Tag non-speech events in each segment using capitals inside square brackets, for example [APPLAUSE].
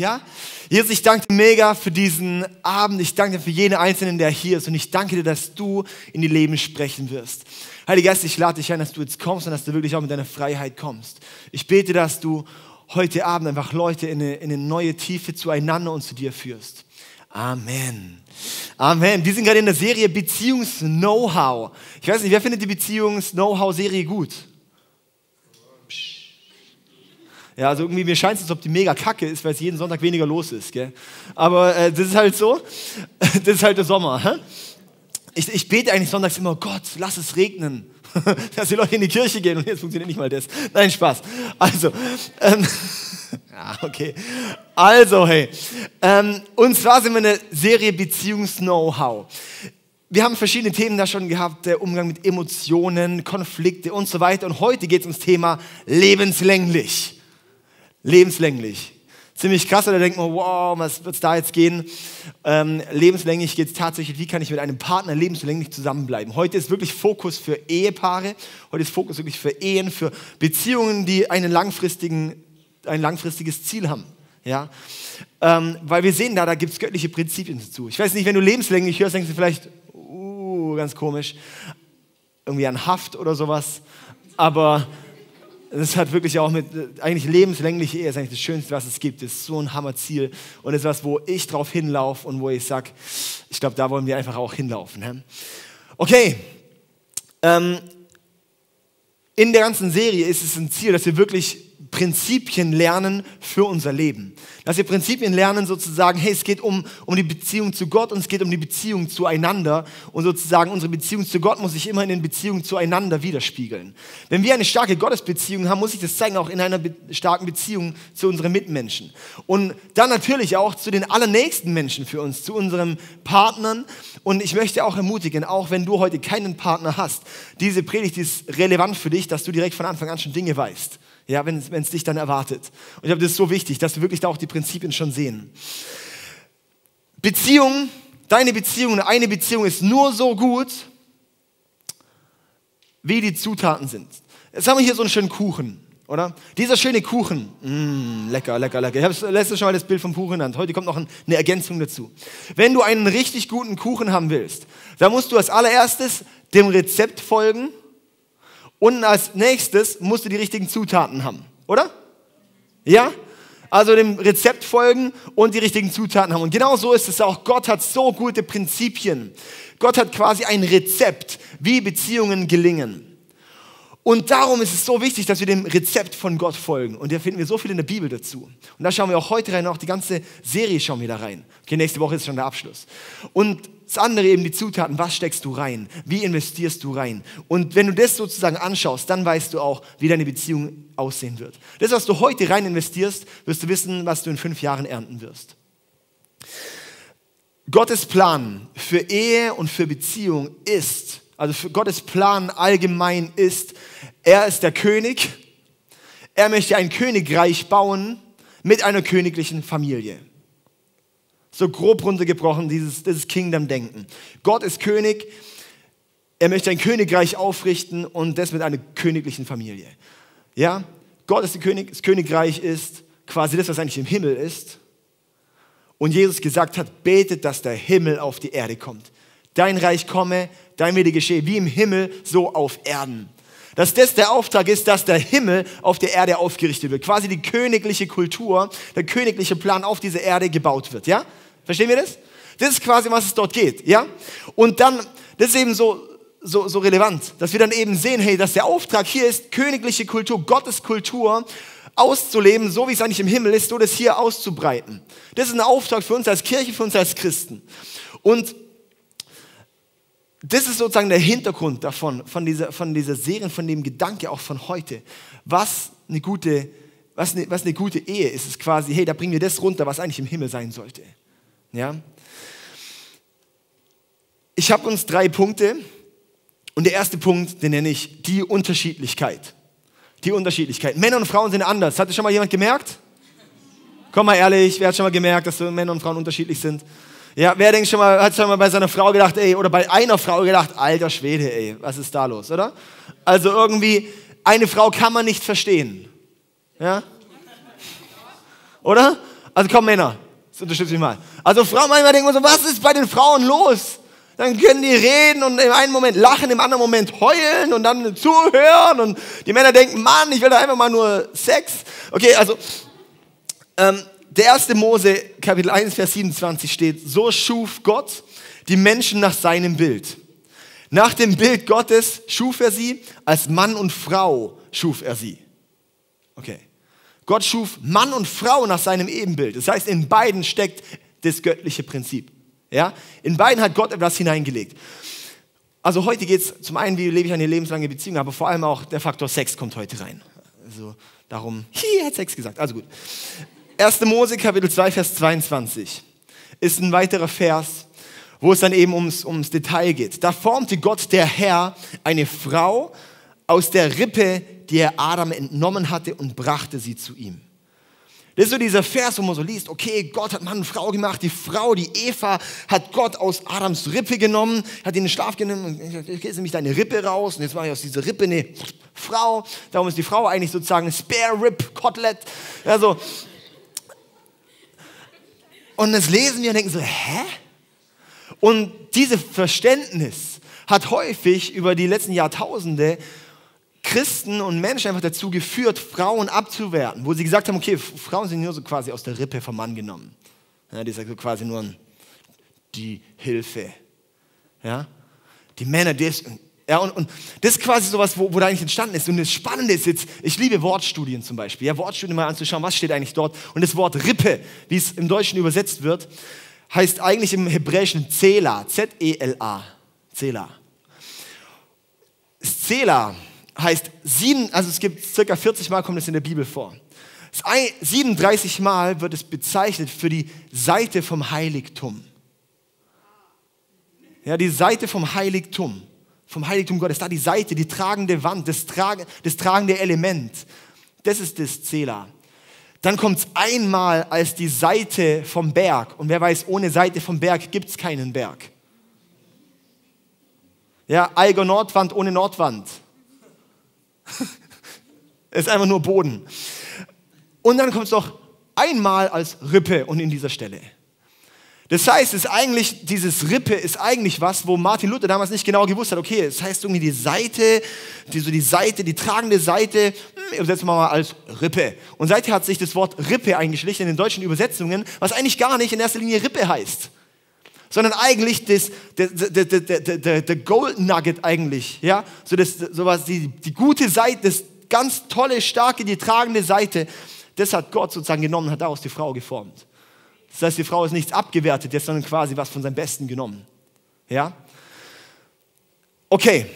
Ja? Jesus, ich danke dir mega für diesen Abend. Ich danke dir für jeden Einzelnen, der hier ist. Und ich danke dir, dass du in die Leben sprechen wirst. Heiliger Geist, ich lade dich ein, dass du jetzt kommst und dass du wirklich auch mit deiner Freiheit kommst. Ich bete, dass du heute Abend einfach Leute in eine, in eine neue Tiefe zueinander und zu dir führst. Amen. Amen. Wir sind gerade in der Serie Beziehungs-Know-how. Ich weiß nicht, wer findet die Beziehungs-Know-how-Serie gut? Ja, also irgendwie mir scheint es, als ob die mega kacke ist, weil es jeden Sonntag weniger los ist. Gell? Aber äh, das ist halt so. [LAUGHS] Das ist halt der Sommer. Hä? Ich, ich bete eigentlich sonntags immer, Gott, lass es regnen. [LAUGHS] Dass die Leute in die Kirche gehen und jetzt funktioniert nicht mal das. Nein, Spaß. Also, ähm, [LAUGHS] ja, okay. Also, hey. Ähm, und zwar sind wir eine Serie Beziehungs-Know-how. Wir haben verschiedene Themen da schon gehabt, der Umgang mit Emotionen, Konflikte und so weiter. Und heute geht es ums Thema lebenslänglich. Lebenslänglich. Ziemlich krass, da denkt man, wow, was wird es da jetzt gehen? Ähm, lebenslänglich geht es tatsächlich, wie kann ich mit einem Partner lebenslänglich zusammenbleiben? Heute ist wirklich Fokus für Ehepaare, heute ist Fokus wirklich für Ehen, für Beziehungen, die einen langfristigen, ein langfristiges Ziel haben. Ja? Ähm, weil wir sehen da, da gibt es göttliche Prinzipien dazu. Ich weiß nicht, wenn du lebenslänglich hörst, denkst du vielleicht, uh, ganz komisch, irgendwie an Haft oder sowas. Aber das hat wirklich auch mit, eigentlich lebenslängliche Ehe ist eigentlich das Schönste, was es gibt. Das ist so ein Hammerziel und das ist was, wo ich drauf hinlaufe und wo ich sage, ich glaube, da wollen wir einfach auch hinlaufen. Okay, ähm, in der ganzen Serie ist es ein Ziel, dass wir wirklich Prinzipien lernen für unser Leben. Dass wir Prinzipien lernen sozusagen, hey, es geht um, um die Beziehung zu Gott und es geht um die Beziehung zueinander. Und sozusagen unsere Beziehung zu Gott muss sich immer in den Beziehungen zueinander widerspiegeln. Wenn wir eine starke Gottesbeziehung haben, muss sich das zeigen auch in einer be starken Beziehung zu unseren Mitmenschen. Und dann natürlich auch zu den allernächsten Menschen für uns, zu unseren Partnern. Und ich möchte auch ermutigen, auch wenn du heute keinen Partner hast, diese Predigt ist relevant für dich, dass du direkt von Anfang an schon Dinge weißt ja, wenn es dich dann erwartet. Und ich glaube, das ist so wichtig, dass wir wirklich da auch die Prinzipien schon sehen. Beziehung, deine Beziehung, eine Beziehung ist nur so gut, wie die Zutaten sind. Jetzt haben wir hier so einen schönen Kuchen, oder? Dieser schöne Kuchen, mm, lecker, lecker, lecker. Ich habe letztes schon mal das Bild vom Kuchen genannt. Heute kommt noch eine Ergänzung dazu. Wenn du einen richtig guten Kuchen haben willst, dann musst du als allererstes dem Rezept folgen und als nächstes musst du die richtigen Zutaten haben, oder? Ja? Also dem Rezept folgen und die richtigen Zutaten haben. Und genau so ist es auch. Gott hat so gute Prinzipien. Gott hat quasi ein Rezept, wie Beziehungen gelingen. Und darum ist es so wichtig, dass wir dem Rezept von Gott folgen. Und da finden wir so viel in der Bibel dazu. Und da schauen wir auch heute rein, auch die ganze Serie schauen wir da rein. Okay, nächste Woche ist schon der Abschluss. Und das andere eben die Zutaten, was steckst du rein? Wie investierst du rein? Und wenn du das sozusagen anschaust, dann weißt du auch, wie deine Beziehung aussehen wird. Das, was du heute rein investierst, wirst du wissen, was du in fünf Jahren ernten wirst. Gottes Plan für Ehe und für Beziehung ist, also für Gottes Plan allgemein ist, er ist der König, er möchte ein Königreich bauen mit einer königlichen Familie. So grob runtergebrochen, dieses, dieses Kingdom-Denken. Gott ist König, er möchte ein Königreich aufrichten und das mit einer königlichen Familie. Ja, Gott ist der König, das Königreich ist quasi das, was eigentlich im Himmel ist. Und Jesus gesagt hat, betet, dass der Himmel auf die Erde kommt. Dein Reich komme, dein Wille geschehe, wie im Himmel, so auf Erden. Dass das der Auftrag ist, dass der Himmel auf der Erde aufgerichtet wird. Quasi die königliche Kultur, der königliche Plan auf dieser Erde gebaut wird. Ja? Verstehen wir das? Das ist quasi, was es dort geht. Ja? Und dann, das ist eben so, so, so relevant, dass wir dann eben sehen, hey, dass der Auftrag hier ist, königliche Kultur, Gottes Kultur auszuleben, so wie es eigentlich im Himmel ist, so das hier auszubreiten. Das ist ein Auftrag für uns als Kirche, für uns als Christen. Und das ist sozusagen der Hintergrund davon, von dieser, von dieser Serie, von dem Gedanke auch von heute. Was eine gute, was eine, was eine gute Ehe ist, ist quasi, hey, da bringen wir das runter, was eigentlich im Himmel sein sollte. Ja? Ich habe uns drei Punkte und der erste Punkt, den nenne ich die Unterschiedlichkeit. Die Unterschiedlichkeit. Männer und Frauen sind anders. Hat das schon mal jemand gemerkt? Komm mal ehrlich, wer hat schon mal gemerkt, dass Männer und Frauen unterschiedlich sind? Ja, wer denkt schon mal, hat schon mal bei seiner Frau gedacht, ey, oder bei einer Frau gedacht, alter Schwede, ey, was ist da los, oder? Also irgendwie, eine Frau kann man nicht verstehen. Ja? Oder? Also komm Männer, das unterstütze mich mal. Also Frauen manchmal denken so, was ist bei den Frauen los? Dann können die reden und im einen Moment lachen, im anderen Moment heulen und dann zuhören und die Männer denken, Mann, ich will da einfach mal nur Sex. Okay, also ähm, der erste Mose, Kapitel 1, Vers 27 steht, so schuf Gott die Menschen nach seinem Bild. Nach dem Bild Gottes schuf er sie, als Mann und Frau schuf er sie. Okay. Gott schuf Mann und Frau nach seinem Ebenbild. Das heißt, in beiden steckt das göttliche Prinzip. Ja? In beiden hat Gott etwas hineingelegt. Also heute geht es zum einen, wie lebe ich eine lebenslange Beziehung, aber vor allem auch der Faktor Sex kommt heute rein. Also darum, hier hat Sex gesagt. Also gut. 1. Mose Kapitel 2, Vers 22 ist ein weiterer Vers, wo es dann eben ums, ums Detail geht. Da formte Gott, der Herr, eine Frau aus der Rippe, die er Adam entnommen hatte und brachte sie zu ihm. Das ist so dieser Vers, wo man so liest, okay, Gott hat Mann und Frau gemacht, die Frau, die Eva, hat Gott aus Adams Rippe genommen, hat ihn in den Schlaf genommen, jetzt ist nämlich deine Rippe raus und jetzt mache ich aus dieser Rippe eine Frau. Darum ist die Frau eigentlich sozusagen Spare Rib Kotelett. Also, und das lesen wir und denken so, hä? Und dieses Verständnis hat häufig über die letzten Jahrtausende Christen und Menschen einfach dazu geführt, Frauen abzuwerten, wo sie gesagt haben, okay, Frauen sind nur so quasi aus der Rippe vom Mann genommen. Ja, die ist so quasi nur die Hilfe. Ja? Die Männer, die ist, ja, und, und das ist quasi sowas, wo, wo da eigentlich entstanden ist. Und das Spannende ist jetzt, ich liebe Wortstudien zum Beispiel, ja, Wortstudien mal anzuschauen, was steht eigentlich dort. Und das Wort Rippe, wie es im Deutschen übersetzt wird, heißt eigentlich im Hebräischen Zela, Z-E-L-A, Zela. Zela heißt sieben, also es gibt circa 40 Mal kommt es in der Bibel vor. 37 Mal wird es bezeichnet für die Seite vom Heiligtum. Ja, die Seite vom Heiligtum, vom Heiligtum Gottes, da die Seite, die tragende Wand, das, trage, das tragende Element. Das ist das Zela. Dann kommt es einmal als die Seite vom Berg. Und wer weiß, ohne Seite vom Berg gibt es keinen Berg. Ja, Eiger Nordwand ohne Nordwand. Es [LAUGHS] ist einfach nur Boden. Und dann kommt es noch einmal als Rippe und in dieser Stelle. Das heißt, es ist eigentlich, dieses Rippe ist eigentlich was, wo Martin Luther damals nicht genau gewusst hat, okay, es das heißt irgendwie die Seite, die, so die Seite, die tragende Seite, hm, übersetzen wir mal als Rippe. Und seither hat sich das Wort Rippe eingeschlichen in den deutschen Übersetzungen, was eigentlich gar nicht in erster Linie Rippe heißt sondern eigentlich das, der, der, der, der, der Gold Nugget eigentlich, ja, so das, sowas, die, die gute Seite, das ganz tolle, starke, die tragende Seite, das hat Gott sozusagen genommen hat daraus die Frau geformt. Das heißt, die Frau ist nichts abgewertet, jetzt, sondern quasi was von seinem Besten genommen. Ja? Okay.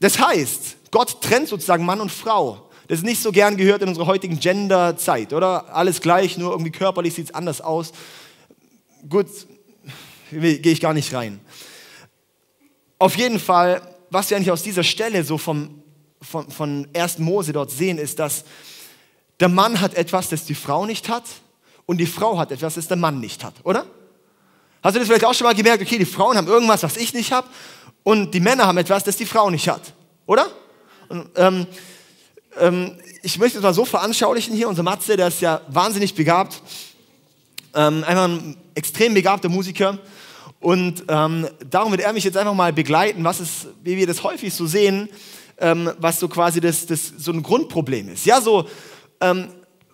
Das heißt, Gott trennt sozusagen Mann und Frau. Das ist nicht so gern gehört in unserer heutigen Gender-Zeit, oder? Alles gleich, nur irgendwie körperlich sieht es anders aus gut, gehe ich gar nicht rein. Auf jeden Fall, was wir eigentlich aus dieser Stelle so vom, von, von 1. Mose dort sehen, ist, dass der Mann hat etwas, das die Frau nicht hat und die Frau hat etwas, das der Mann nicht hat, oder? Hast du das vielleicht auch schon mal gemerkt? Okay, die Frauen haben irgendwas, was ich nicht habe und die Männer haben etwas, das die Frau nicht hat, oder? Und, ähm, ähm, ich möchte es mal so veranschaulichen hier. Unser Matze, der ist ja wahnsinnig begabt ähm, einfach ein extrem begabter Musiker. Und ähm, darum wird er mich jetzt einfach mal begleiten, was ist, wie wir das häufig so sehen, ähm, was so quasi das, das, so ein Grundproblem ist. Ja, so, ähm,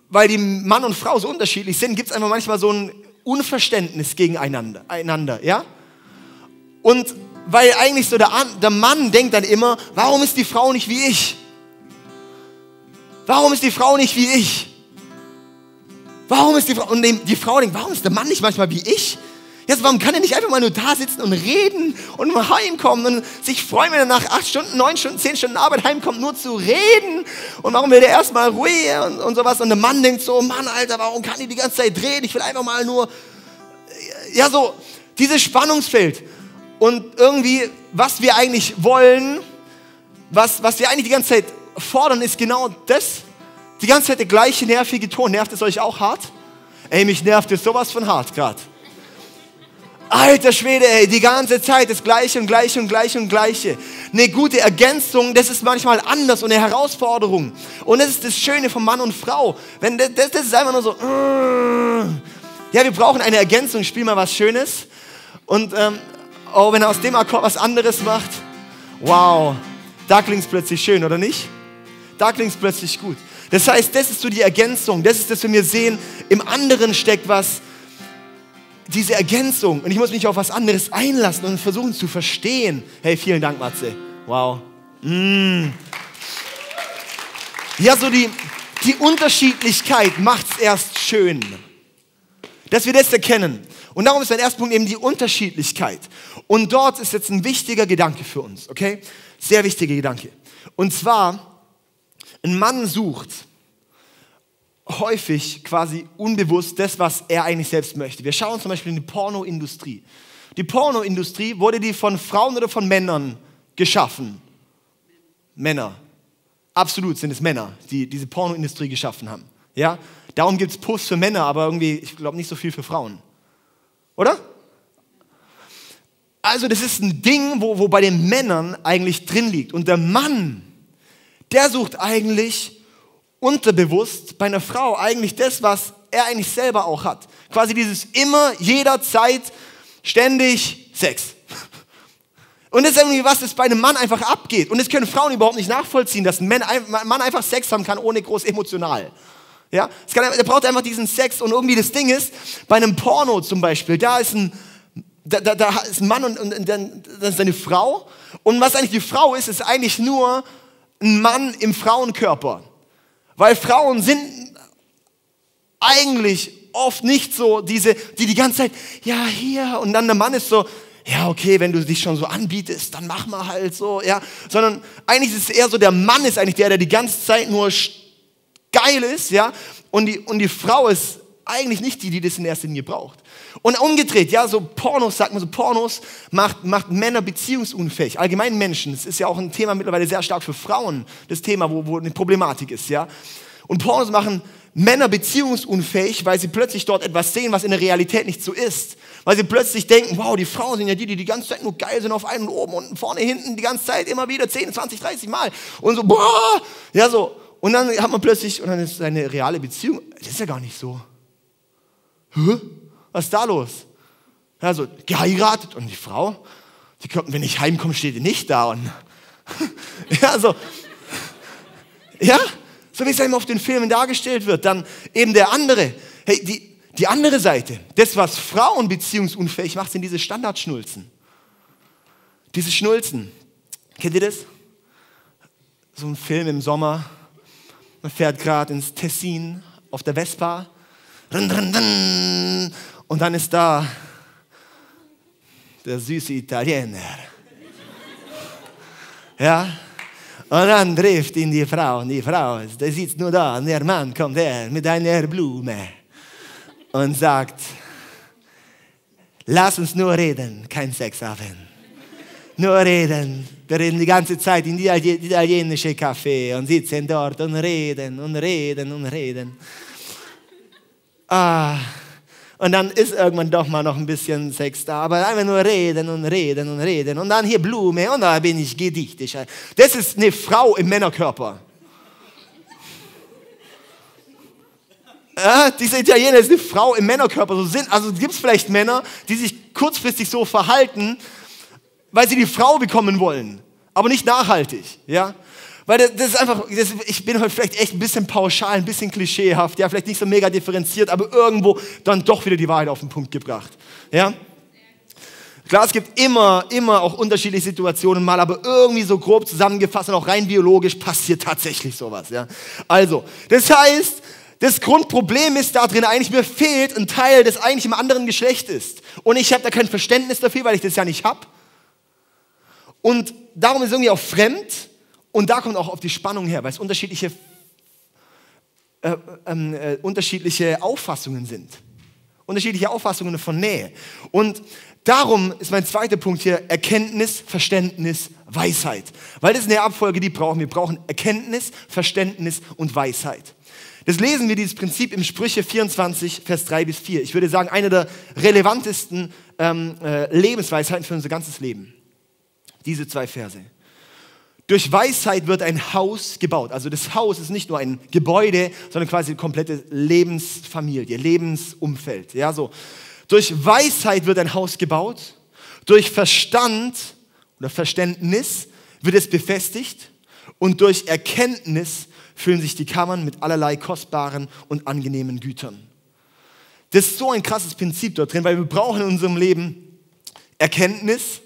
weil die Mann und Frau so unterschiedlich sind, gibt es einfach manchmal so ein Unverständnis gegeneinander. Einander, ja? Und weil eigentlich so der, der Mann denkt dann immer, warum ist die Frau nicht wie ich? Warum ist die Frau nicht wie ich? Warum ist die Frau, und die Frau denkt, warum ist der Mann nicht manchmal wie ich? Jetzt, warum kann er nicht einfach mal nur da sitzen und reden und mal heimkommen und sich freuen, wenn er nach acht Stunden, neun Stunden, zehn Stunden Arbeit heimkommt, nur zu reden? Und warum will er erstmal ruhig und, und sowas? Und der Mann denkt so, Mann, Alter, warum kann die die ganze Zeit drehen? Ich will einfach mal nur, ja, so, dieses Spannungsfeld. Und irgendwie, was wir eigentlich wollen, was, was wir eigentlich die ganze Zeit fordern, ist genau das, die ganze Zeit der gleiche nervige Ton. Nervt es euch auch hart? Ey, mich nervt es sowas von hart gerade. Alter Schwede, ey, die ganze Zeit das Gleiche und Gleiche und Gleiche und Gleiche. Eine gute Ergänzung, das ist manchmal anders und eine Herausforderung. Und das ist das Schöne von Mann und Frau. Wenn das, das ist einfach nur so, ja, wir brauchen eine Ergänzung, spiel mal was Schönes. Und ähm, oh, wenn er aus dem Akkord was anderes macht, wow, da klingt es plötzlich schön, oder nicht? Da klingt es plötzlich gut. Das heißt, das ist so die Ergänzung. Das ist das, wenn wir sehen, im anderen steckt was, diese Ergänzung. Und ich muss mich auf was anderes einlassen und versuchen zu verstehen. Hey, vielen Dank, Matze. Wow. Mm. Ja, so die, die Unterschiedlichkeit macht es erst schön. Dass wir das erkennen. Und darum ist mein erster Punkt eben die Unterschiedlichkeit. Und dort ist jetzt ein wichtiger Gedanke für uns, okay? Sehr wichtiger Gedanke. Und zwar, ein Mann sucht häufig quasi unbewusst das, was er eigentlich selbst möchte. Wir schauen zum Beispiel in die Pornoindustrie. Die Pornoindustrie, wurde die von Frauen oder von Männern geschaffen? Männer. Absolut sind es Männer, die diese Pornoindustrie geschaffen haben. Ja? Darum gibt es Puffs für Männer, aber irgendwie, ich glaube, nicht so viel für Frauen. Oder? Also das ist ein Ding, wo, wo bei den Männern eigentlich drin liegt. Und der Mann, der sucht eigentlich unterbewusst bei einer Frau eigentlich das, was er eigentlich selber auch hat. Quasi dieses immer, jederzeit, ständig Sex. Und das ist irgendwie was, das bei einem Mann einfach abgeht. Und das können Frauen überhaupt nicht nachvollziehen, dass ein Mann einfach Sex haben kann, ohne groß emotional. Ja, kann, er braucht einfach diesen Sex und irgendwie das Ding ist, bei einem Porno zum Beispiel, da ist ein, da, da, da ist ein Mann und, und, und dann ist eine Frau. Und was eigentlich die Frau ist, ist eigentlich nur ein Mann im Frauenkörper. Weil Frauen sind eigentlich oft nicht so diese, die die ganze Zeit, ja, hier, und dann der Mann ist so, ja, okay, wenn du dich schon so anbietest, dann mach mal halt so, ja. Sondern eigentlich ist es eher so, der Mann ist eigentlich der, der die ganze Zeit nur geil ist, ja. Und die, und die Frau ist eigentlich nicht die, die das in erster Linie braucht. Und umgedreht, ja, so Pornos, sagt man so, Pornos macht, macht Männer beziehungsunfähig. Allgemein Menschen, das ist ja auch ein Thema mittlerweile sehr stark für Frauen, das Thema, wo, wo eine Problematik ist, ja. Und Pornos machen Männer beziehungsunfähig, weil sie plötzlich dort etwas sehen, was in der Realität nicht so ist. Weil sie plötzlich denken, wow, die Frauen sind ja die, die die ganze Zeit nur geil sind auf einen oben, unten, vorne, hinten, die ganze Zeit immer wieder 10, 20, 30 Mal. Und so, boah, ja so. Und dann hat man plötzlich, und dann ist seine reale Beziehung, das ist ja gar nicht so. Hä? Was ist da los? Also, geheiratet und die Frau, die kommt, wenn ich heimkomme, steht die nicht da. Und [LAUGHS] ja, so. Ja, so wie es einem auf den Filmen dargestellt wird. Dann eben der andere. Hey, die, die andere Seite, das, was Frauen beziehungsunfähig macht, sind diese Standardschnulzen. Diese Schnulzen. Kennt ihr das? So ein Film im Sommer. Man fährt gerade ins Tessin auf der Vespa und dann ist da der süße Italiener. Ja? Und dann trifft ihn die Frau und die Frau, der sitzt nur da und der Mann kommt her mit einer Blume und sagt, lass uns nur reden, kein Sex haben. Nur reden. Wir reden die ganze Zeit in die italienische Café und sitzen dort und reden und reden und reden. Ah, und dann ist irgendwann doch mal noch ein bisschen Sex da, aber einfach nur reden und reden und reden. Und dann hier Blume und da bin ich gedichtig. Das ist eine Frau im Männerkörper. Ja, dieser Italiener ist eine Frau im Männerkörper. So sind, also gibt es vielleicht Männer, die sich kurzfristig so verhalten, weil sie die Frau bekommen wollen, aber nicht nachhaltig. Ja? Weil das, das ist einfach, das, ich bin heute vielleicht echt ein bisschen pauschal, ein bisschen klischeehaft, ja, vielleicht nicht so mega differenziert, aber irgendwo dann doch wieder die Wahrheit auf den Punkt gebracht. Ja? Klar, es gibt immer, immer auch unterschiedliche Situationen mal, aber irgendwie so grob zusammengefasst und auch rein biologisch passiert tatsächlich sowas. Ja? Also, das heißt, das Grundproblem ist da drin eigentlich, mir fehlt ein Teil, das eigentlich im anderen Geschlecht ist. Und ich habe da kein Verständnis dafür, weil ich das ja nicht habe. Und darum ist irgendwie auch fremd. Und da kommt auch auf die Spannung her, weil es unterschiedliche, äh, ähm, äh, unterschiedliche Auffassungen sind. Unterschiedliche Auffassungen von Nähe. Und darum ist mein zweiter Punkt hier Erkenntnis, Verständnis, Weisheit. Weil das ist eine Abfolge, die brauchen. Wir brauchen Erkenntnis, Verständnis und Weisheit. Das lesen wir, dieses Prinzip im Sprüche 24, Vers 3 bis 4. Ich würde sagen, eine der relevantesten ähm, äh, Lebensweisheiten für unser ganzes Leben. Diese zwei Verse. Durch Weisheit wird ein Haus gebaut. Also das Haus ist nicht nur ein Gebäude, sondern quasi eine komplette Lebensfamilie, Lebensumfeld. Ja, so. Durch Weisheit wird ein Haus gebaut. Durch Verstand oder Verständnis wird es befestigt. Und durch Erkenntnis füllen sich die Kammern mit allerlei kostbaren und angenehmen Gütern. Das ist so ein krasses Prinzip dort drin, weil wir brauchen in unserem Leben Erkenntnis.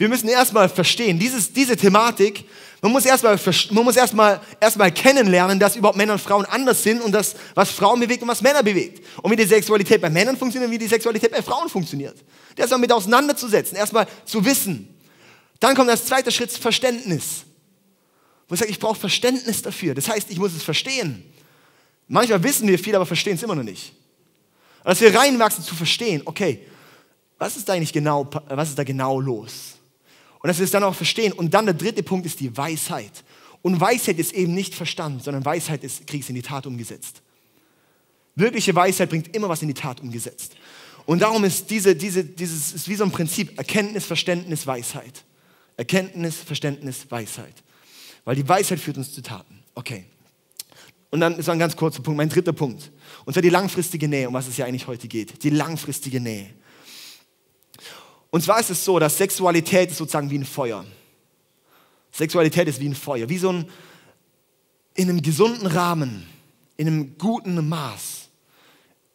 Wir müssen erstmal verstehen, dieses, diese Thematik, man muss erstmal man muss erstmal erstmal kennenlernen, dass überhaupt Männer und Frauen anders sind und das, was Frauen bewegt und was Männer bewegt. Und wie die Sexualität bei Männern funktioniert und wie die Sexualität bei Frauen funktioniert. Das erstmal mit auseinanderzusetzen, erstmal zu wissen. Dann kommt als zweiter Schritt Verständnis. Wo ich sage, ich brauche Verständnis dafür. Das heißt, ich muss es verstehen. Manchmal wissen wir viel, aber verstehen es immer noch nicht. Und dass wir reinwachsen zu verstehen, okay, was ist da eigentlich genau, was ist da genau los? Und dass wir es dann auch verstehen. Und dann der dritte Punkt ist die Weisheit. Und Weisheit ist eben nicht Verstand, sondern Weisheit ist, kriegst in die Tat umgesetzt. Wirkliche Weisheit bringt immer was in die Tat umgesetzt. Und darum ist diese, diese, dieses ist wie so ein Prinzip: Erkenntnis, Verständnis, Weisheit. Erkenntnis, Verständnis, Weisheit. Weil die Weisheit führt uns zu Taten. Okay. Und dann ist ein ganz kurzer Punkt, mein dritter Punkt. Und zwar die langfristige Nähe, um was es ja eigentlich heute geht. Die langfristige Nähe. Und zwar ist es so, dass Sexualität ist sozusagen wie ein Feuer. Sexualität ist wie ein Feuer, wie so ein, in einem gesunden Rahmen, in einem guten Maß,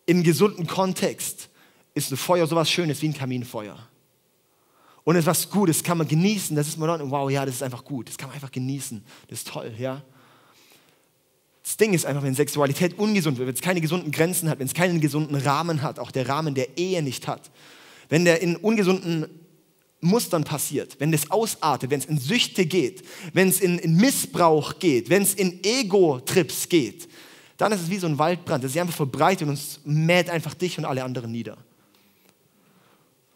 im gesunden Kontext ist ein Feuer sowas Schönes wie ein Kaminfeuer. Und etwas Gutes kann man genießen. Das ist man dann, wow, ja, das ist einfach gut. Das kann man einfach genießen. Das ist toll, ja. Das Ding ist einfach, wenn Sexualität ungesund wird, wenn es keine gesunden Grenzen hat, wenn es keinen gesunden Rahmen hat, auch der Rahmen der Ehe nicht hat, wenn der in ungesunden Mustern passiert, wenn das ausartet, wenn es in Süchte geht, wenn es in, in Missbrauch geht, wenn es in Ego-Trips geht, dann ist es wie so ein Waldbrand, das sich einfach verbreitet und es mäht einfach dich und alle anderen nieder.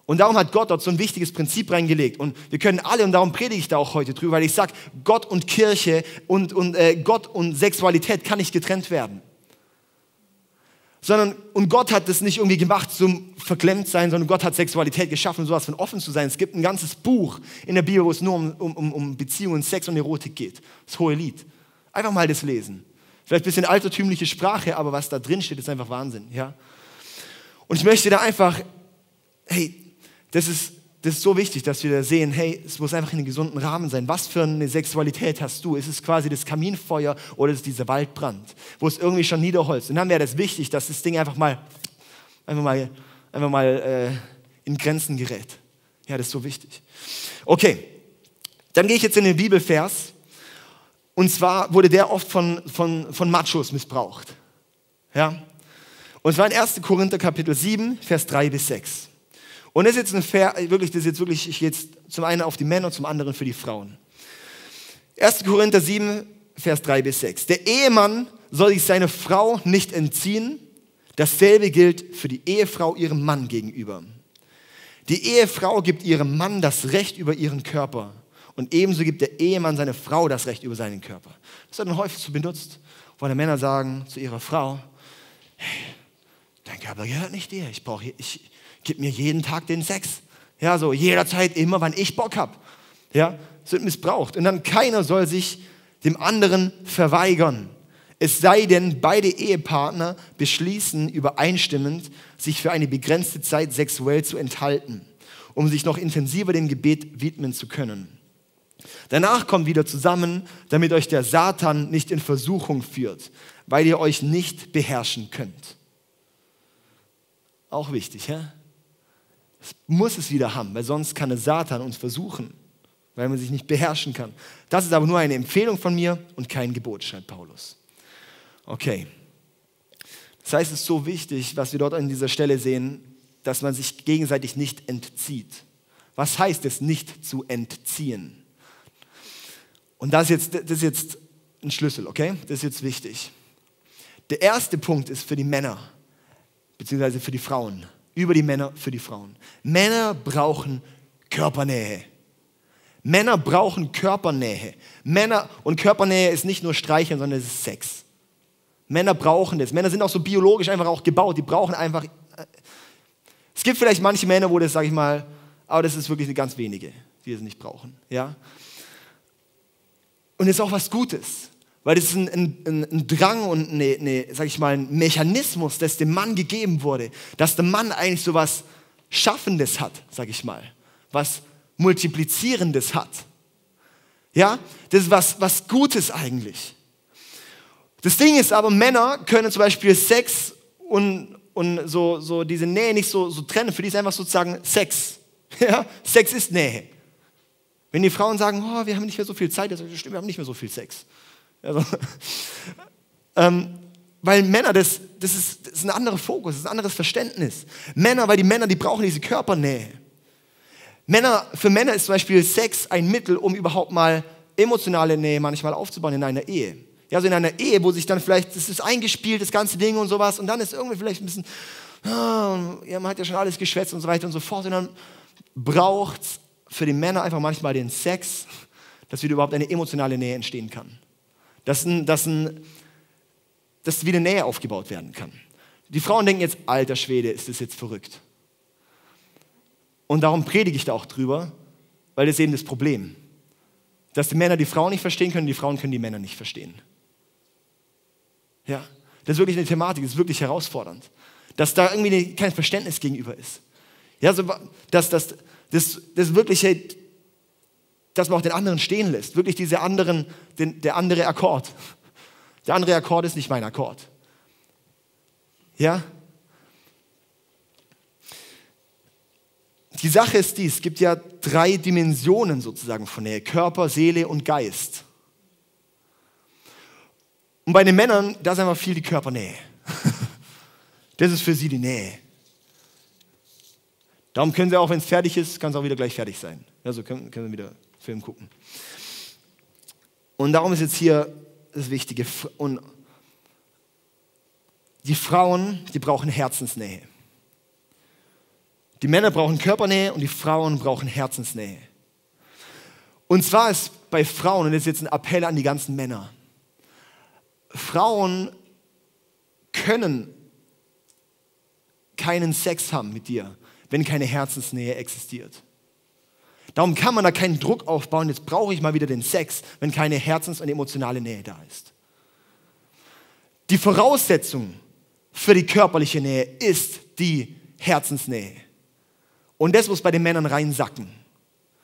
Und darum hat Gott dort so ein wichtiges Prinzip reingelegt. Und wir können alle, und darum predige ich da auch heute drüber, weil ich sage, Gott und Kirche und, und äh, Gott und Sexualität kann nicht getrennt werden. Sondern, und Gott hat das nicht irgendwie gemacht zum verklemmt sein, sondern Gott hat Sexualität geschaffen, sowas von offen zu sein. Es gibt ein ganzes Buch in der Bibel, wo es nur um, um, um Beziehungen, Sex und Erotik geht. Das hohe Lied. Einfach mal das lesen. Vielleicht ein bisschen altertümliche Sprache, aber was da drin steht, ist einfach Wahnsinn. Ja? Und ich möchte da einfach, hey, das ist, das ist so wichtig, dass wir da sehen, hey, es muss einfach in einem gesunden Rahmen sein. Was für eine Sexualität hast du? Ist es quasi das Kaminfeuer oder ist es dieser Waldbrand, wo es irgendwie schon niederholzt? Und dann wäre das wichtig, dass das Ding einfach mal, einfach mal, einfach mal äh, in Grenzen gerät. Ja, das ist so wichtig. Okay, dann gehe ich jetzt in den Bibelvers. Und zwar wurde der oft von, von, von Machos missbraucht. Ja? Und zwar in 1. Korinther Kapitel 7, Vers 3 bis 6. Und das ist jetzt ein fair, wirklich, das ist jetzt wirklich, ich gehe jetzt zum einen auf die Männer und zum anderen für die Frauen. 1. Korinther 7, Vers 3 bis 6. Der Ehemann soll sich seine Frau nicht entziehen. Dasselbe gilt für die Ehefrau ihrem Mann gegenüber. Die Ehefrau gibt ihrem Mann das Recht über ihren Körper. Und ebenso gibt der Ehemann seine Frau das Recht über seinen Körper. Das wird dann häufig so benutzt, wo die Männer sagen zu ihrer Frau, hey, dein Körper gehört nicht dir. Ich brauche, ich, gib mir jeden Tag den Sex. Ja, so jederzeit, immer, wann ich Bock habe. Ja, es wird missbraucht. Und dann keiner soll sich dem anderen verweigern. Es sei denn, beide Ehepartner beschließen übereinstimmend, sich für eine begrenzte Zeit sexuell zu enthalten, um sich noch intensiver dem Gebet widmen zu können. Danach kommt wieder zusammen, damit euch der Satan nicht in Versuchung führt, weil ihr euch nicht beherrschen könnt. Auch wichtig, ja? Es muss es wieder haben, weil sonst kann der Satan uns versuchen, weil man sich nicht beherrschen kann. Das ist aber nur eine Empfehlung von mir und kein Gebot, schreibt Paulus. Okay. Das heißt, es ist so wichtig, was wir dort an dieser Stelle sehen, dass man sich gegenseitig nicht entzieht. Was heißt es, nicht zu entziehen? Und das ist jetzt, das ist jetzt ein Schlüssel, okay? Das ist jetzt wichtig. Der erste Punkt ist für die Männer, beziehungsweise für die Frauen über die Männer für die Frauen. Männer brauchen Körpernähe. Männer brauchen Körpernähe. Männer und Körpernähe ist nicht nur Streicheln, sondern es ist Sex. Männer brauchen das. Männer sind auch so biologisch einfach auch gebaut. Die brauchen einfach. Äh, es gibt vielleicht manche Männer, wo das, sage ich mal, aber das ist wirklich eine ganz wenige, die es nicht brauchen. Ja? Und das ist auch was Gutes, weil das ist ein, ein, ein Drang und eine, eine, sag ich mal, ein Mechanismus, das dem Mann gegeben wurde, dass der Mann eigentlich so was Schaffendes hat, sag ich mal, was Multiplizierendes hat. Ja, das ist was, was Gutes eigentlich. Das Ding ist aber, Männer können zum Beispiel Sex und, und so, so diese Nähe nicht so, so trennen. Für die ist einfach sozusagen Sex. [LAUGHS] Ja, Sex ist Nähe. Wenn die Frauen sagen, oh, wir haben nicht mehr so viel Zeit, das stimmt, wir haben nicht mehr so viel Sex. Also, [LAUGHS] ähm, weil Männer, das, das, ist, das ist ein anderer Fokus, das ist ein anderes Verständnis. Männer, weil die Männer, die brauchen diese Körpernähe. Männer, für Männer ist zum Beispiel Sex ein Mittel, um überhaupt mal emotionale Nähe manchmal aufzubauen in einer Ehe. Ja, so in einer Ehe, wo sich dann vielleicht, das ist eingespielt, das ganze Ding und sowas, und dann ist irgendwie vielleicht ein bisschen, oh, ja, man hat ja schon alles geschwätzt und so weiter und so fort, und dann braucht es für die Männer einfach manchmal den Sex, dass wieder überhaupt eine emotionale Nähe entstehen kann. Dass, ein, dass, ein, dass wieder Nähe aufgebaut werden kann. Die Frauen denken jetzt, alter Schwede, ist das jetzt verrückt. Und darum predige ich da auch drüber, weil das ist eben das Problem. Dass die Männer die Frauen nicht verstehen können, die Frauen können die Männer nicht verstehen. Ja, das ist wirklich eine Thematik, das ist wirklich herausfordernd. Dass da irgendwie kein Verständnis gegenüber ist. Ja, so, dass, dass, das, das wirkliche, dass man auch den anderen stehen lässt. Wirklich diese anderen, den, der andere Akkord. Der andere Akkord ist nicht mein Akkord. Ja? Die Sache ist dies, es gibt ja drei Dimensionen sozusagen von Nähe, Körper, Seele und Geist. Und bei den Männern, da ist einfach viel die Körpernähe. [LAUGHS] Das ist für sie die Nähe. Darum können sie auch, wenn es fertig ist, kann es auch wieder gleich fertig sein. Also können, können sie wieder Film gucken. Und darum ist jetzt hier das Wichtige. Und die Frauen, die brauchen Herzensnähe. Die Männer brauchen Körpernähe und die Frauen brauchen Herzensnähe. Und zwar ist bei Frauen, und das ist jetzt ein Appell an die ganzen Männer, Frauen können keinen Sex haben mit dir, wenn keine Herzensnähe existiert. Darum kann man da keinen Druck aufbauen, jetzt brauche ich mal wieder den Sex, wenn keine Herzens- und emotionale Nähe da ist. Die Voraussetzung für die körperliche Nähe ist die Herzensnähe. Und das muss bei den Männern reinsacken.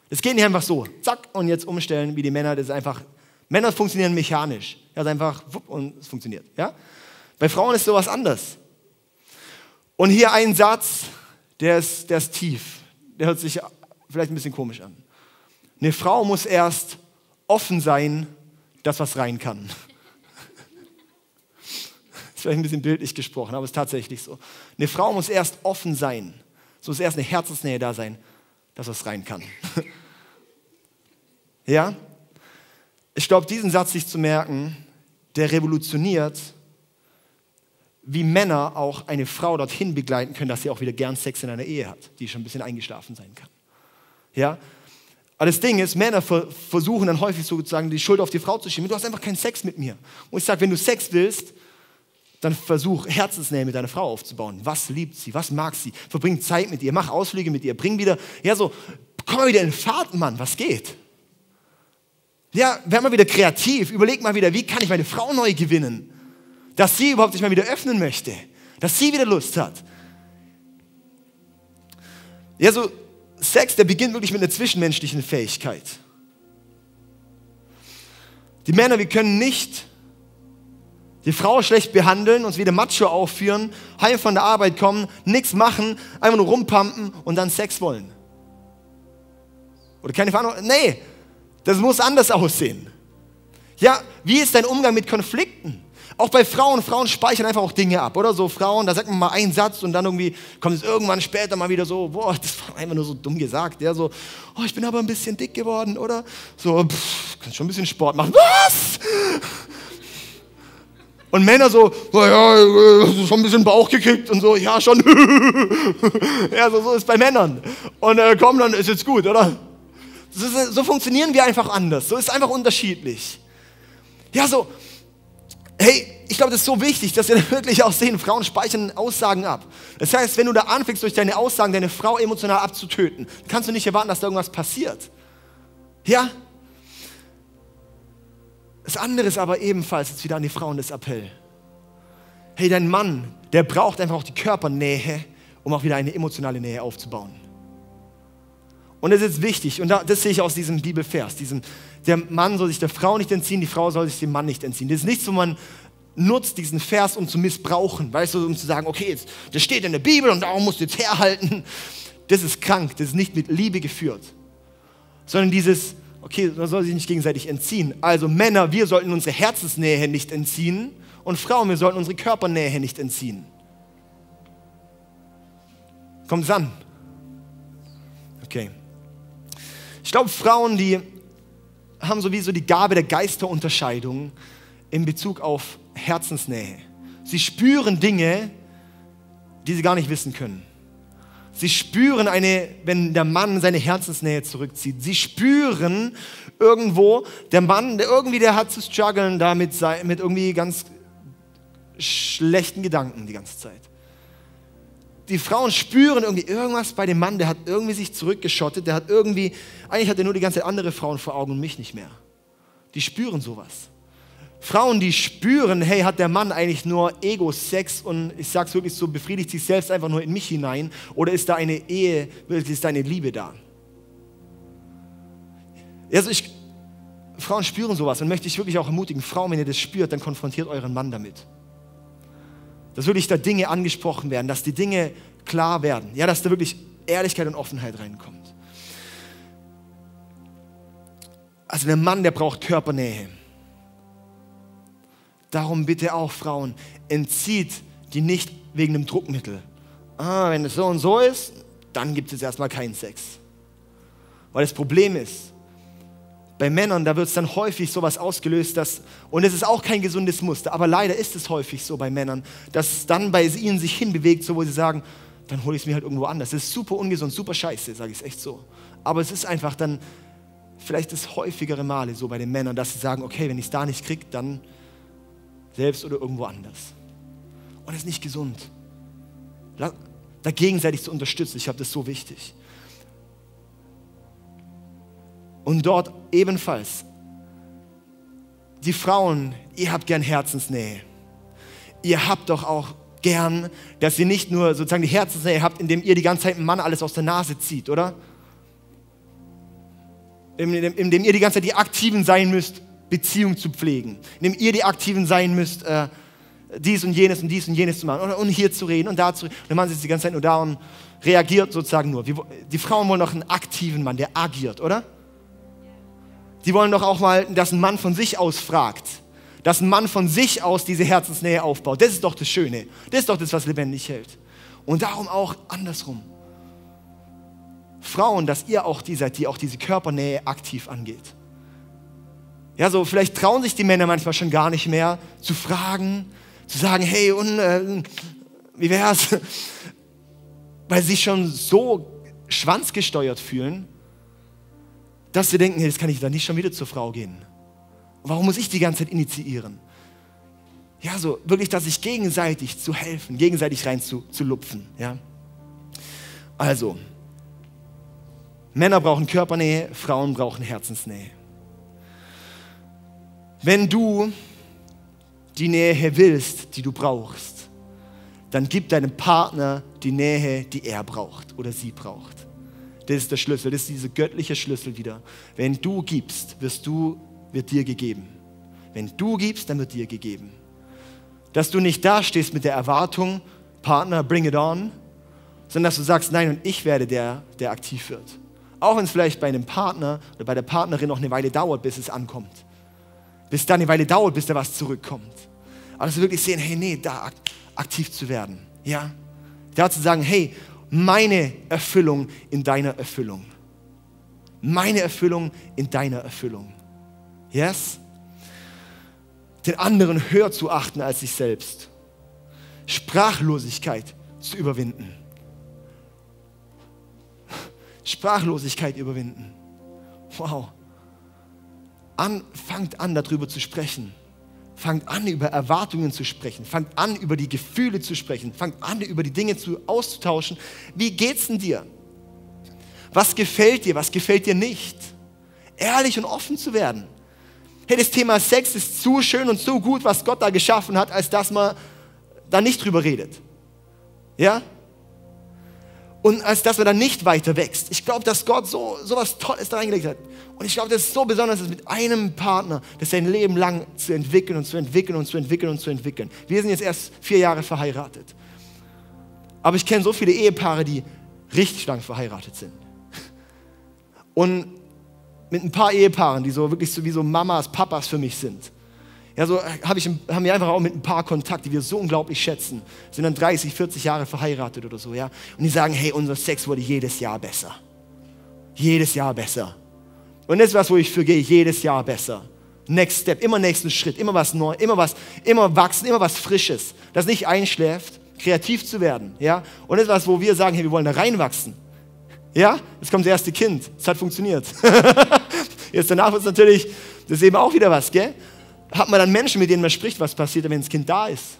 Das geht nicht einfach so, zack, und jetzt umstellen wie die Männer. Das ist einfach, Männer funktionieren mechanisch. Ja, ist einfach, wupp, und es funktioniert. Ja? Bei Frauen ist sowas anders. Und hier ein Satz, der ist, der ist tief. Der hört sich vielleicht ein bisschen komisch an. Eine Frau muss erst offen sein, dass was rein kann. Ist vielleicht ein bisschen bildlich gesprochen, aber es ist tatsächlich so. Eine Frau muss erst offen sein. So muss erst eine Herzensnähe da sein, dass was rein kann. [LAUGHS] ja? Ich glaube, diesen Satz sich zu merken, der revolutioniert wie Männer auch eine Frau dorthin begleiten können, dass sie auch wieder gern Sex in einer Ehe hat, die schon ein bisschen eingeschlafen sein kann. Ja? Aber das Ding ist, Männer versuchen dann häufig sozusagen die Schuld auf die Frau zu schieben. Du hast einfach keinen Sex mit mir. Und ich sage, wenn du Sex willst, dann versuch Herzensnähe mit deiner Frau aufzubauen. Was liebt sie? Was mag sie? Verbring Zeit mit ihr, mach Ausflüge mit ihr, bring wieder, ja so, komm mal wieder in Fahrt, Mann, was geht? Ja, werd mal wieder kreativ, überleg mal wieder, wie kann ich meine Frau neu gewinnen? dass sie überhaupt sich mal wieder öffnen möchte, dass sie wieder Lust hat. Ja, so Sex, der beginnt wirklich mit einer zwischenmenschlichen Fähigkeit. Die Männer, wir können nicht die Frau schlecht behandeln, uns wieder Macho aufführen, heim von der Arbeit kommen, nichts machen, einfach nur rumpumpen und dann Sex wollen. Oder keine Verantwortung. Nee, das muss anders aussehen. Ja, wie ist dein Umgang mit Konflikten? Auch bei Frauen, Frauen speichern einfach auch Dinge ab, oder? So Frauen, da sagt man mal einen Satz und dann irgendwie kommt es irgendwann später mal wieder so, boah, das war einfach nur so dumm gesagt, ja, so, oh, ich bin aber ein bisschen dick geworden, oder? So, pff, kannst schon ein bisschen Sport machen. Was? Und Männer so, naja, oh schon ein bisschen Bauch gekriegt und so, ja, schon. [LAUGHS] ja, so, so ist bei Männern. Und äh, komm, dann ist jetzt gut, oder? So, so funktionieren wir einfach anders. So ist einfach unterschiedlich. Ja, so, hey, ich glaube, das ist so wichtig, dass wir [LAUGHS] wirklich auch sehen, Frauen speichern Aussagen ab. Das heißt, wenn du da anfängst, durch deine Aussagen deine Frau emotional abzutöten, kannst du nicht erwarten, dass da irgendwas passiert. Ja? Das andere ist aber ebenfalls jetzt wieder an die Frauen das Appell. Hey, dein Mann, der braucht einfach auch die Körpernähe, um auch wieder eine emotionale Nähe aufzubauen. Und das ist wichtig, und das sehe ich aus diesem Bibelvers, diesem, der Mann soll sich der Frau nicht entziehen, die Frau soll sich dem Mann nicht entziehen. Das ist nichts, wo man nutzt diesen Vers, um zu missbrauchen, weißt du, um zu sagen, okay, jetzt, das steht in der Bibel und darum musst du jetzt herhalten. Das ist krank, das ist nicht mit Liebe geführt, sondern dieses, okay, man soll sich nicht gegenseitig entziehen. Also Männer, wir sollten unsere Herzensnähe nicht entziehen und Frauen, wir sollten unsere Körpernähe nicht entziehen. Kommt es an? Okay. Ich glaube, Frauen, die haben sowieso die Gabe der Geisterunterscheidung in Bezug auf Herzensnähe. Sie spüren Dinge, die sie gar nicht wissen können. Sie spüren eine, wenn der Mann seine Herzensnähe zurückzieht. Sie spüren irgendwo, der Mann, der irgendwie, der hat zu strugglen da mit, mit irgendwie ganz schlechten Gedanken die ganze Zeit. Die Frauen spüren irgendwie irgendwas bei dem Mann, der hat irgendwie sich zurückgeschottet, der hat irgendwie, eigentlich hat er nur die ganze Zeit andere Frauen vor Augen und mich nicht mehr. Die spüren sowas. Frauen, die spüren, hey, hat der Mann eigentlich nur Ego-Sex und ich sag's wirklich so, befriedigt sich selbst einfach nur in mich hinein oder ist da eine Ehe, ist da eine Liebe da? Also ich, Frauen spüren sowas und möchte ich wirklich auch ermutigen, Frauen, wenn ihr das spürt, dann konfrontiert euren Mann damit. Dass wirklich da Dinge angesprochen werden, dass die Dinge klar werden, ja, dass da wirklich Ehrlichkeit und Offenheit reinkommt. Also der Mann, der braucht Körpernähe. Darum bitte auch Frauen, entzieht die nicht wegen einem Druckmittel. Ah, wenn es so und so ist, dann gibt es erstmal keinen Sex. Weil das Problem ist, bei Männern, da wird es dann häufig sowas ausgelöst, dass, und es ist auch kein gesundes Muster, aber leider ist es häufig so bei Männern, dass es dann bei ihnen sich hinbewegt, so wo sie sagen, dann hole ich es mir halt irgendwo anders. Das ist super ungesund, super scheiße, sage ich es echt so. Aber es ist einfach dann vielleicht das häufigere Male so bei den Männern, dass sie sagen, okay, wenn ich es da nicht kriege, dann selbst oder irgendwo anders. Und das ist nicht gesund. Da gegenseitig zu unterstützen, ich glaube, das so wichtig. Und dort ebenfalls, die Frauen, ihr habt gern Herzensnähe. Ihr habt doch auch gern, dass ihr nicht nur sozusagen die Herzensnähe habt, indem ihr die ganze Zeit einen Mann alles aus der Nase zieht, oder? Indem, indem ihr die ganze Zeit die Aktiven sein müsst Beziehung zu pflegen, indem ihr die Aktiven sein müsst, äh, dies und jenes und dies und jenes zu machen und, und hier zu reden und da zu reden. Und der Mann sitzt die ganze Zeit nur da und reagiert sozusagen nur. Die Frauen wollen doch einen aktiven Mann, der agiert, oder? Die wollen doch auch mal, dass ein Mann von sich aus fragt, dass ein Mann von sich aus diese Herzensnähe aufbaut. Das ist doch das Schöne. Das ist doch das, was lebendig hält. Und darum auch andersrum. Frauen, dass ihr auch die seid, die auch diese Körpernähe aktiv angeht. Ja, so vielleicht trauen sich die Männer manchmal schon gar nicht mehr zu fragen, zu sagen, hey, und äh, wie wär's? [LAUGHS] Weil sie sich schon so schwanzgesteuert fühlen, dass sie denken, hey, jetzt kann ich da nicht schon wieder zur Frau gehen. Warum muss ich die ganze Zeit initiieren? Ja, so wirklich, dass sich gegenseitig zu helfen, gegenseitig rein zu, zu lupfen. Ja? Also, Männer brauchen Körpernähe, Frauen brauchen Herzensnähe. Wenn du die Nähe willst, die du brauchst, dann gib deinem Partner die Nähe, die er braucht oder sie braucht. Das ist der Schlüssel, das ist dieser göttliche Schlüssel wieder. Wenn du gibst, wirst du, wird dir gegeben. Wenn du gibst, dann wird dir gegeben. Dass du nicht dastehst mit der Erwartung, Partner, bring it on, sondern dass du sagst, nein, und ich werde der, der aktiv wird. Auch wenn es vielleicht bei einem Partner oder bei der Partnerin noch eine Weile dauert, bis es ankommt bis dann eine Weile dauert, bis da was zurückkommt. Aber dass wir wirklich sehen, hey, nee, da aktiv zu werden. Ja? Da zu sagen, hey, meine Erfüllung in deiner Erfüllung. Meine Erfüllung in deiner Erfüllung. Yes? Den anderen höher zu achten als sich selbst. Sprachlosigkeit zu überwinden. Sprachlosigkeit überwinden. Wow an, fangt an, darüber zu sprechen. Fangt an, über Erwartungen zu sprechen. Fangt an, über die Gefühle zu sprechen. Fangt an, über die Dinge zu, auszutauschen. Wie geht's denn dir? Was gefällt dir? Was gefällt dir nicht? Ehrlich und offen zu werden. Hey, das Thema Sex ist zu schön und so gut, was Gott da geschaffen hat, als dass man da nicht drüber redet. Ja? Und als dass man da nicht weiter wächst. Ich glaube, dass Gott so, so was Tolles da reingelegt hat. Und ich glaube, das ist so besonders, dass mit einem Partner das sein Leben lang zu entwickeln und zu entwickeln und zu entwickeln und zu entwickeln. Wir sind jetzt erst vier Jahre verheiratet. Aber ich kenne so viele Ehepaare, die richtig lang verheiratet sind. Und mit ein paar Ehepaaren, die so wirklich so wie so Mamas, Papas für mich sind. Ja, so hab ich, haben wir einfach auch mit ein paar Kontakt, die wir so unglaublich schätzen. Sind dann 30, 40 Jahre verheiratet oder so, ja. Und die sagen, hey, unser Sex wurde jedes Jahr besser. Jedes Jahr besser. Und das ist was, wo ich für gehe, jedes Jahr besser. Next Step, immer nächsten Schritt, immer was Neues, immer was, immer wachsen, immer was Frisches. Das nicht einschläft, kreativ zu werden, ja. Und das ist was, wo wir sagen, hey, wir wollen da reinwachsen. Ja, jetzt kommt das erste Kind. Es hat funktioniert. [LAUGHS] jetzt danach wird es natürlich, das ist eben auch wieder was, gell? Hat man dann Menschen, mit denen man spricht, was passiert, wenn das Kind da ist?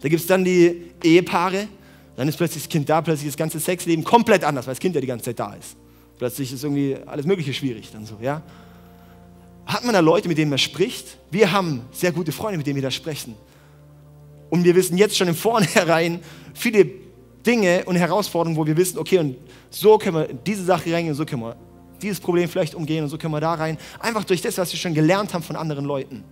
Da gibt es dann die Ehepaare, dann ist plötzlich das Kind da, plötzlich das ganze Sexleben komplett anders, weil das Kind ja die ganze Zeit da ist. Plötzlich ist irgendwie alles Mögliche schwierig dann so, ja? Hat man da Leute, mit denen man spricht? Wir haben sehr gute Freunde, mit denen wir da sprechen. Und wir wissen jetzt schon im Vornherein viele Dinge und Herausforderungen, wo wir wissen, okay, und so können wir in diese Sache reingehen, so können wir dieses Problem vielleicht umgehen und so können wir da rein. Einfach durch das, was wir schon gelernt haben von anderen Leuten.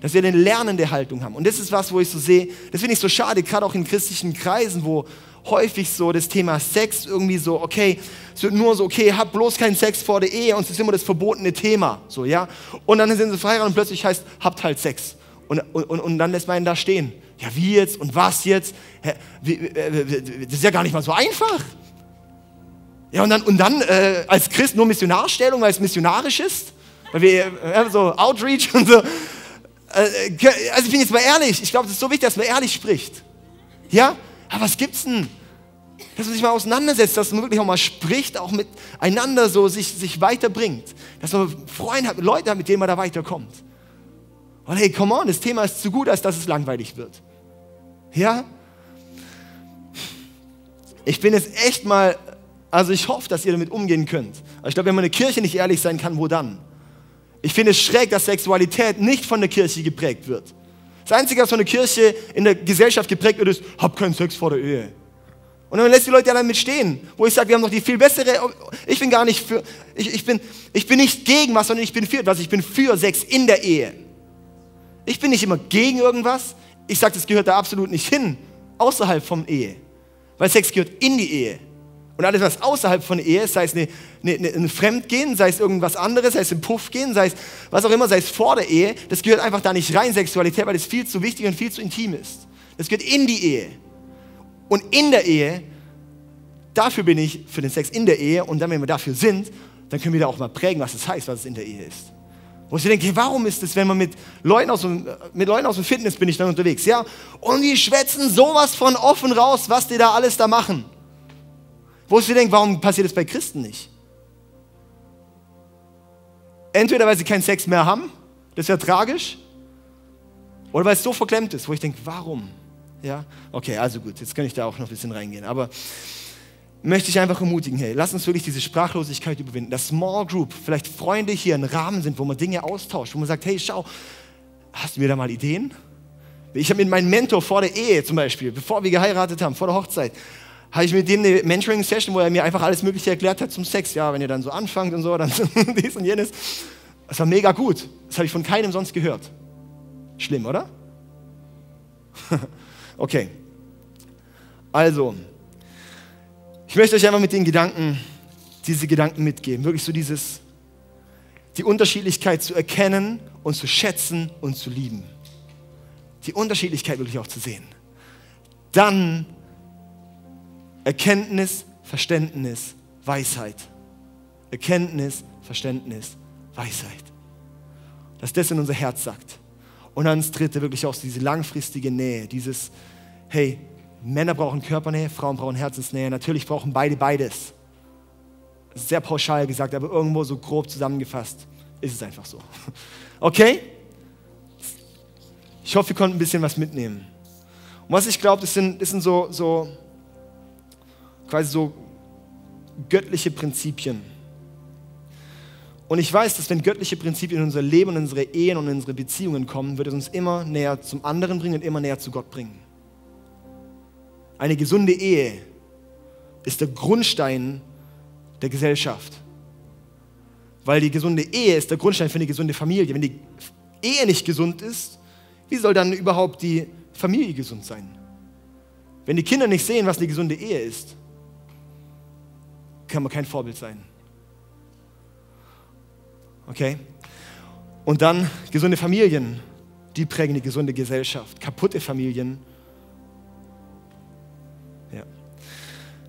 Dass wir eine lernende Haltung haben. Und das ist was, wo ich so sehe, das finde ich so schade, gerade auch in christlichen Kreisen, wo häufig so das Thema Sex irgendwie so, okay, es wird nur so, okay, hab bloß keinen Sex vor der Ehe und es ist immer das verbotene Thema, so, ja. Und dann sind sie verheiratet und plötzlich heißt, habt halt Sex. Und, und, und dann lässt man ihn da stehen. Ja, wie jetzt und was jetzt? Das ist ja gar nicht mal so einfach. Ja, und dann, und dann äh, als Christ nur Missionarstellung, weil es missionarisch ist, weil wir äh, so Outreach und so. Äh, also ich bin jetzt mal ehrlich, ich glaube, es ist so wichtig, dass man ehrlich spricht. Ja? Aber was gibt's denn? Dass man sich mal auseinandersetzt, dass man wirklich auch mal spricht, auch miteinander so sich, sich weiterbringt. Dass man Freunde hat, Leute hat, mit denen man da weiterkommt. Und hey, come on, das Thema ist zu gut, als dass es langweilig wird. Ja? Ich bin jetzt echt mal, also ich hoffe, dass ihr damit umgehen könnt. Aber ich glaube, wenn man eine Kirche nicht ehrlich sein kann, wo dann? Ich finde es schräg, dass Sexualität nicht von der Kirche geprägt wird. Das Einzige, was von der Kirche in der Gesellschaft geprägt wird, ist, hab keinen Sex vor der Ehe. Und dann lässt die Leute ja damit stehen, wo ich sage, wir haben noch die viel bessere, ich bin gar nicht für, ich, ich, bin, ich bin nicht gegen was, sondern ich bin für etwas, ich bin für Sex in der Ehe. Ich bin nicht immer gegen irgendwas, ich sage, das gehört da absolut nicht hin, außerhalb vom Ehe. Weil Sex gehört in die Ehe. Und alles, was außerhalb von Ehe ist, sei es eine, eine, ein Fremdgehen, sei es irgendwas anderes, sei es ein Puff gehen, sei es was auch immer, sei es vor der Ehe, das gehört einfach da nicht rein, Sexualität, weil das viel zu wichtig und viel zu intim ist. Das gehört in die Ehe. Und in der Ehe, dafür bin ich für den Sex in der Ehe und dann, wenn wir dafür sind, dann können wir da auch mal prägen, was das heißt, was es in der Ehe ist. Wo ich denke, warum ist es, wenn man mit Leuten, aus dem, mit Leuten aus dem Fitness bin ich dann unterwegs, ja? Und die schwätzen sowas von offen raus, was die da alles da machen. Wo ich denke, warum passiert das bei Christen nicht? Entweder weil sie keinen Sex mehr haben, das ja tragisch, oder weil es so verklemmt ist, wo ich denke, warum? Ja, okay, also gut, jetzt kann ich da auch noch ein bisschen reingehen. Aber möchte ich einfach ermutigen, hey, lass uns wirklich diese Sprachlosigkeit überwinden. Dass Small Group, vielleicht Freunde hier ein Rahmen sind, wo man Dinge austauscht, wo man sagt, hey, schau, hast du mir da mal Ideen? Ich habe mit meinem Mentor vor der Ehe zum Beispiel, bevor wir geheiratet haben, vor der Hochzeit, habe ich mit dem eine Mentoring-Session, wo er mir einfach alles Mögliche erklärt hat zum Sex. Ja, wenn ihr dann so anfangt und so, dann [LAUGHS] dies und jenes. Das war mega gut. Das habe ich von keinem sonst gehört. Schlimm, oder? [LAUGHS] okay. Also, ich möchte euch einfach mit den Gedanken, diese Gedanken mitgeben. Wirklich so dieses, die Unterschiedlichkeit zu erkennen und zu schätzen und zu lieben. Die Unterschiedlichkeit wirklich auch zu sehen. Dann Erkenntnis, Verständnis, Weisheit. Erkenntnis, Verständnis, Weisheit. Dass das in unser Herz sagt. Und dann das dritte, wirklich auch diese langfristige Nähe, dieses, hey, Männer brauchen Körpernähe, Frauen brauchen Herzensnähe. Natürlich brauchen beide beides. Sehr pauschal gesagt, aber irgendwo so grob zusammengefasst ist es einfach so. [LAUGHS] Okay? Ich hoffe, ihr konntet ein bisschen was mitnehmen. Und was ich glaube, das sind, das sind so, so quasi so göttliche Prinzipien. Und ich weiß, dass wenn göttliche Prinzipien in unser Leben und unsere Ehen und unsere Beziehungen kommen, wird es uns immer näher zum anderen bringen und immer näher zu Gott bringen. Eine gesunde Ehe ist der Grundstein der Gesellschaft. Weil die gesunde Ehe ist der Grundstein für eine gesunde Familie. Wenn die Ehe nicht gesund ist, wie soll dann überhaupt die Familie gesund sein? Wenn die Kinder nicht sehen, was eine gesunde Ehe ist, kann man kein Vorbild sein. Okay? Und dann gesunde Familien, die prägen die gesunde Gesellschaft. Kaputte Familien. Ja.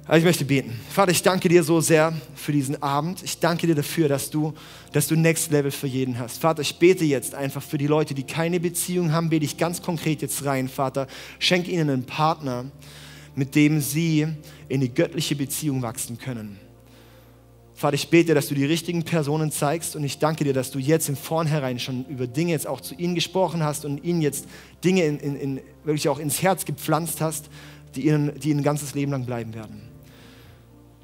Aber ich möchte beten. Vater, ich danke dir so sehr für diesen Abend. Ich danke dir dafür, dass du, dass du Next Level für jeden hast. Vater, ich bete jetzt einfach für die Leute, die keine Beziehung haben, bete ich ganz konkret jetzt rein. Vater, schenke ihnen einen Partner, mit dem sie in die göttliche Beziehung wachsen können. Vater, ich bete, dass du die richtigen Personen zeigst und ich danke dir, dass du jetzt im Vornherein schon über Dinge jetzt auch zu ihnen gesprochen hast und ihnen jetzt Dinge in, in, in, wirklich auch ins Herz gepflanzt hast, die ihnen, die ihnen ein ganzes Leben lang bleiben werden.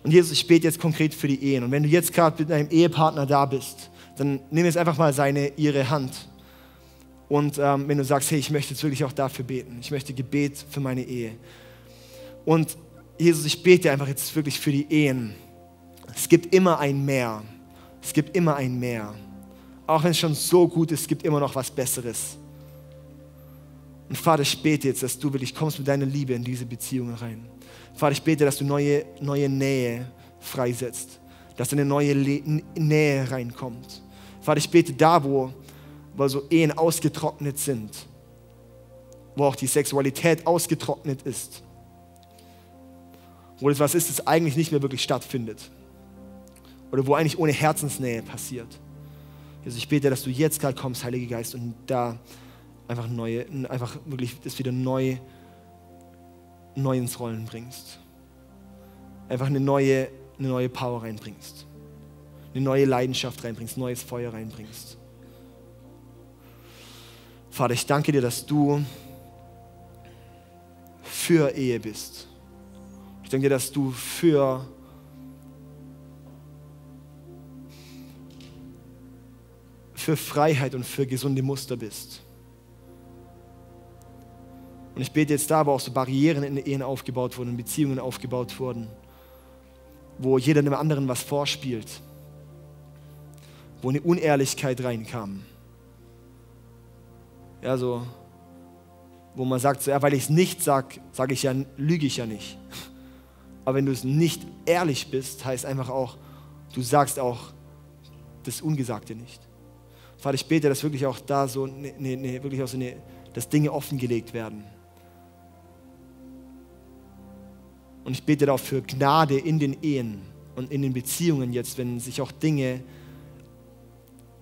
Und Jesus, ich bete jetzt konkret für die Ehen. Und wenn du jetzt gerade mit deinem Ehepartner da bist, dann nimm jetzt einfach mal seine, ihre Hand. Und ähm, wenn du sagst, hey, ich möchte jetzt wirklich auch dafür beten, ich möchte Gebet für meine Ehe. Und Jesus, ich bete einfach jetzt wirklich für die Ehen es gibt immer ein Mehr. Es gibt immer ein Mehr. Auch wenn es schon so gut ist, es gibt immer noch was Besseres. Und Vater, ich bete jetzt, dass du wirklich kommst mit deiner Liebe in diese Beziehungen rein. Vater, ich bete, dass du neue, neue Nähe freisetzt, dass eine neue Le Nähe reinkommt. Vater, ich bete da, wo, wo so Ehen ausgetrocknet sind, wo auch die Sexualität ausgetrocknet ist, wo das was ist, das eigentlich nicht mehr wirklich stattfindet oder wo eigentlich ohne Herzensnähe passiert. Jesus, ich bete, dass du jetzt gerade kommst, Heiliger Geist, und da einfach neue, einfach wirklich das wieder neu, neu ins Rollen bringst. Einfach eine neue, eine neue Power reinbringst. Eine neue Leidenschaft reinbringst, neues Feuer reinbringst. Vater, ich danke dir, dass du für Ehe bist. Ich danke dir, dass du für für Freiheit und für gesunde Muster bist. Und ich bete jetzt da, wo auch so Barrieren in den Ehen aufgebaut wurden, Beziehungen aufgebaut wurden, wo jeder dem anderen was vorspielt, wo eine Unehrlichkeit reinkam. Ja, so, wo man sagt, so, ja, weil ich es nicht sage, sage ich ja, lüge ich ja nicht. Aber wenn du es nicht ehrlich bist, heißt einfach auch, du sagst auch das Ungesagte nicht. Vater, ich bete, dass wirklich auch da so, ne, ne, ne, wirklich auch so eine, dass Dinge offengelegt werden. Und ich bete auch für Gnade in den Ehen und in den Beziehungen jetzt, wenn sich auch Dinge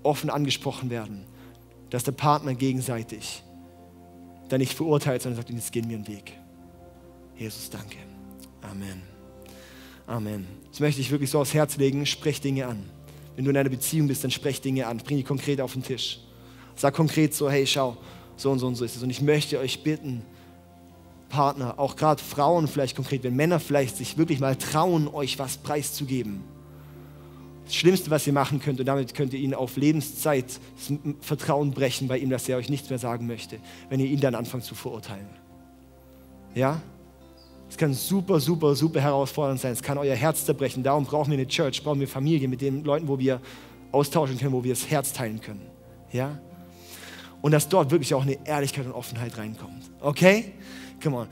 offen angesprochen werden, dass der Partner gegenseitig da nicht verurteilt, sondern sagt, jetzt gehen wir einen Weg. Jesus, danke. Amen. Amen. Das möchte ich wirklich so aufs Herz legen. Sprech Dinge an. Wenn du in einer Beziehung bist, dann sprech Dinge an, bring die konkret auf den Tisch. Sag konkret so, hey, schau, so und so und so ist es. Und ich möchte euch bitten, Partner, auch gerade Frauen vielleicht konkret, wenn Männer vielleicht sich wirklich mal trauen, euch was preiszugeben. Das Schlimmste, was ihr machen könnt, und damit könnt ihr ihn auf Lebenszeit das Vertrauen brechen bei ihm, dass er euch nichts mehr sagen möchte, wenn ihr ihn dann anfangt zu verurteilen. Ja? Es kann super, super, super herausfordernd sein. Es kann euer Herz zerbrechen. Darum brauchen wir eine Church, brauchen wir Familie mit den Leuten, wo wir austauschen können, wo wir das Herz teilen können. Ja? Und dass dort wirklich auch eine Ehrlichkeit und Offenheit reinkommt. Okay? Come on.